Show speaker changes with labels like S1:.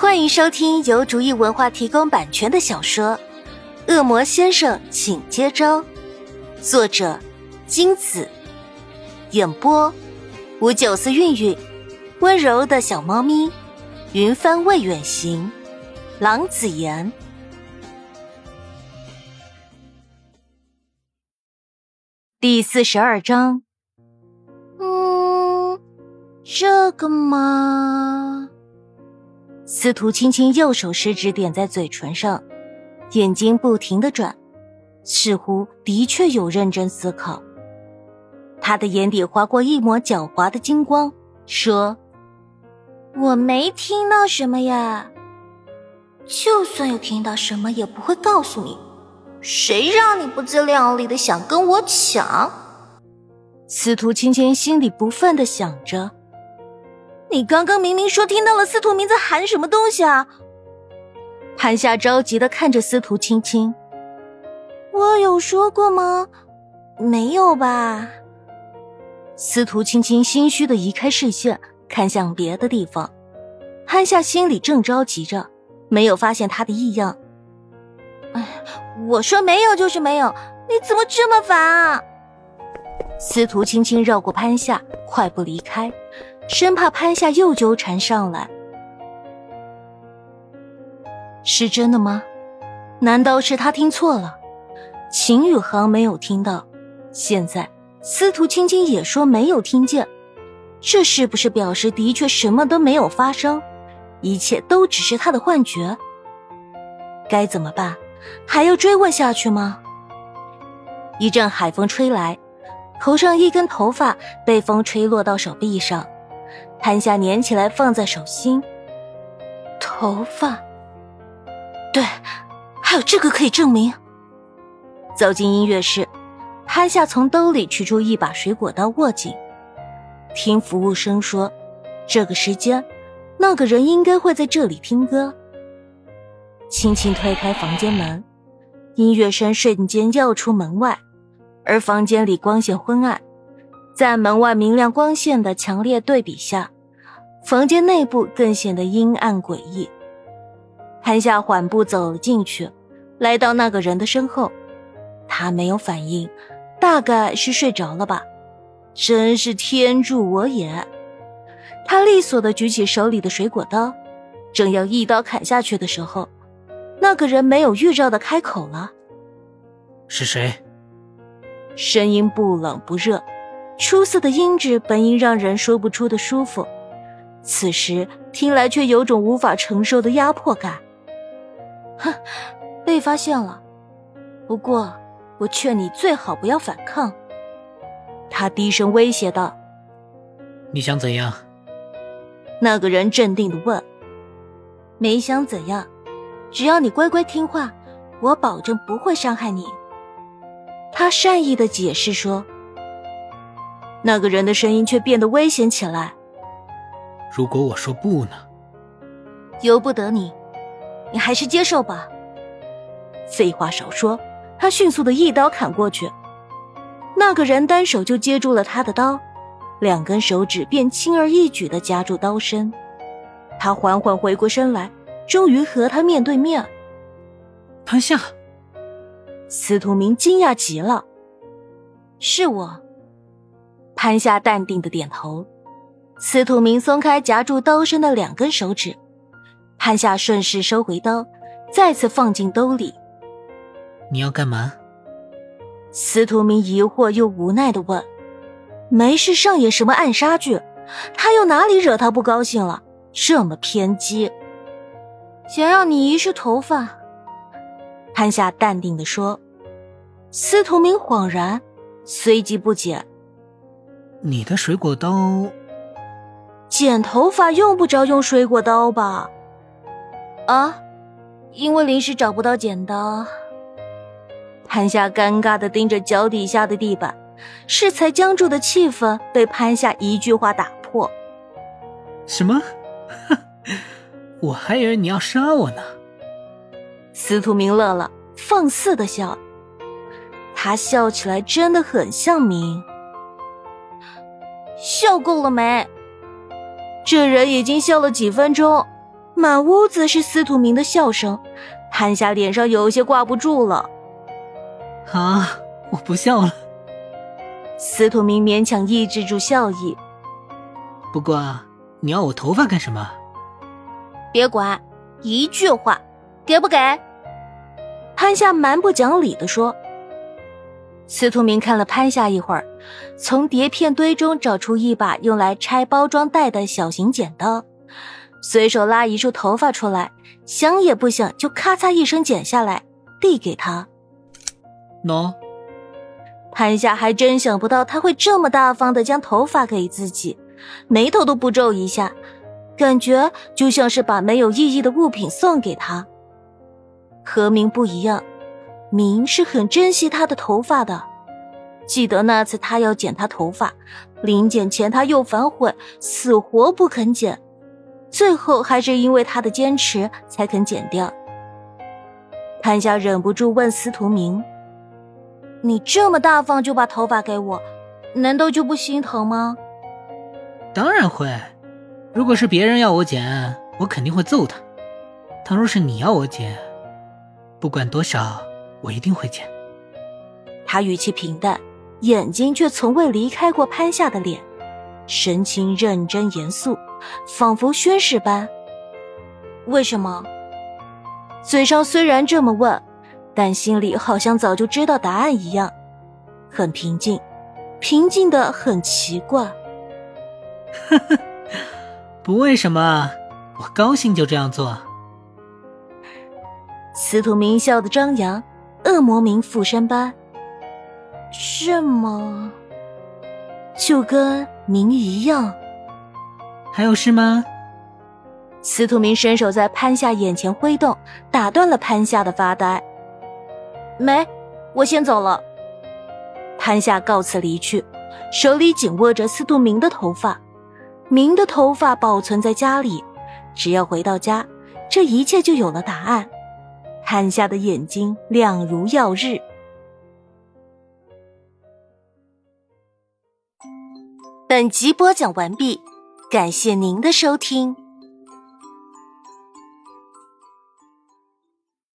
S1: 欢迎收听由竹意文化提供版权的小说《恶魔先生，请接招》，作者金子，演播五九四韵韵，温柔的小猫咪，云帆未远行，郎子言，第四十二章。嗯，这个嘛。司徒青青右手食指点在嘴唇上，眼睛不停的转，似乎的确有认真思考。他的眼底划过一抹狡猾的金光，说：“我没听到什么呀，就算有听到什么，也不会告诉你。谁让你不自量力的想跟我抢？”司徒青青心里不忿的想着。你刚刚明明说听到了司徒明在喊什么东西啊！潘夏着急的看着司徒青青，我有说过吗？没有吧？司徒青青心虚的移开视线，看向别的地方。潘夏心里正着急着，没有发现他的异样。哎，我说没有就是没有，你怎么这么烦啊？司徒青青绕过潘夏，快步离开。生怕潘夏又纠缠上来，是真的吗？难道是他听错了？秦宇航没有听到，现在司徒青青也说没有听见，这是不是表示的确什么都没有发生，一切都只是他的幻觉？该怎么办？还要追问下去吗？一阵海风吹来，头上一根头发被风吹落到手臂上。潘夏粘起来放在手心，头发，对，还有这个可以证明。走进音乐室，潘夏从兜里取出一把水果刀，握紧。听服务生说，这个时间，那个人应该会在这里听歌。轻轻推开房间门，音乐声瞬间耀出门外，而房间里光线昏暗。在门外明亮光线的强烈对比下，房间内部更显得阴暗诡异。韩夏缓步走了进去，来到那个人的身后，他没有反应，大概是睡着了吧。真是天助我也！他利索的举起手里的水果刀，正要一刀砍下去的时候，那个人没有预兆的开口了：“
S2: 是谁？”
S1: 声音不冷不热。出色的音质本应让人说不出的舒服，此时听来却有种无法承受的压迫感。哼，被发现了。不过，我劝你最好不要反抗。他低声威胁道：“
S2: 你想怎样？”
S1: 那个人镇定的问：“没想怎样，只要你乖乖听话，我保证不会伤害你。”他善意的解释说。那个人的声音却变得危险起来。
S2: 如果我说不呢？
S1: 由不得你，你还是接受吧。废话少说，他迅速的一刀砍过去。那个人单手就接住了他的刀，两根手指便轻而易举的夹住刀身。他缓缓回过身来，终于和他面对面。
S2: 潘夏，
S1: 司徒明惊讶极了。是我。潘夏淡定的点头，司徒明松开夹住刀身的两根手指，潘夏顺势收回刀，再次放进兜里。
S2: 你要干嘛？
S1: 司徒明疑惑又无奈的问：“没事上演什么暗杀剧？他又哪里惹他不高兴了？这么偏激？”想让你遗失头发。潘夏淡定的说。司徒明恍然，随即不解。
S2: 你的水果刀，
S1: 剪头发用不着用水果刀吧？啊，因为临时找不到剪刀。潘夏尴尬的盯着脚底下的地板，适才僵住的气氛被潘夏一句话打破。
S2: 什么？我还以为你要杀我呢。
S1: 司徒明乐了，放肆的笑，他笑起来真的很像明。笑够了没？这人已经笑了几分钟，满屋子是司徒明的笑声，潘夏脸上有些挂不住了。
S2: 啊，我不笑了。
S1: 司徒明勉强抑制住笑意。
S2: 不过，你要我头发干什么？
S1: 别管，一句话，给不给？潘夏蛮不讲理的说。司徒明看了潘夏一会儿，从碟片堆中找出一把用来拆包装袋的小型剪刀，随手拉一束头发出来，想也不想就咔嚓一声剪下来，递给他。
S2: 喏。
S1: 潘夏还真想不到他会这么大方的将头发给自己，眉头都不皱一下，感觉就像是把没有意义的物品送给他。何明不一样。明是很珍惜他的头发的，记得那次他要剪他头发，临剪前他又反悔，死活不肯剪，最后还是因为他的坚持才肯剪掉。潘夏忍不住问司徒明：“你这么大方就把头发给我，难道就不心疼吗？”“
S2: 当然会，如果是别人要我剪，我肯定会揍他；倘若是你要我剪，不管多少。”我一定会见。
S1: 他语气平淡，眼睛却从未离开过潘夏的脸，神情认真严肃，仿佛宣誓般。为什么？嘴上虽然这么问，但心里好像早就知道答案一样，很平静，平静的很奇怪。
S2: 呵呵，不为什么，我高兴就这样做。
S1: 司徒明笑的张扬。恶魔名附身般，是吗？就跟您一样。
S2: 还有事吗？
S1: 司徒明伸手在潘夏眼前挥动，打断了潘夏的发呆。没，我先走了。潘夏告辞离去，手里紧握着司徒明的头发。明的头发保存在家里，只要回到家，这一切就有了答案。潘夏的眼睛亮如耀日。本集播讲完毕，感谢您的收听。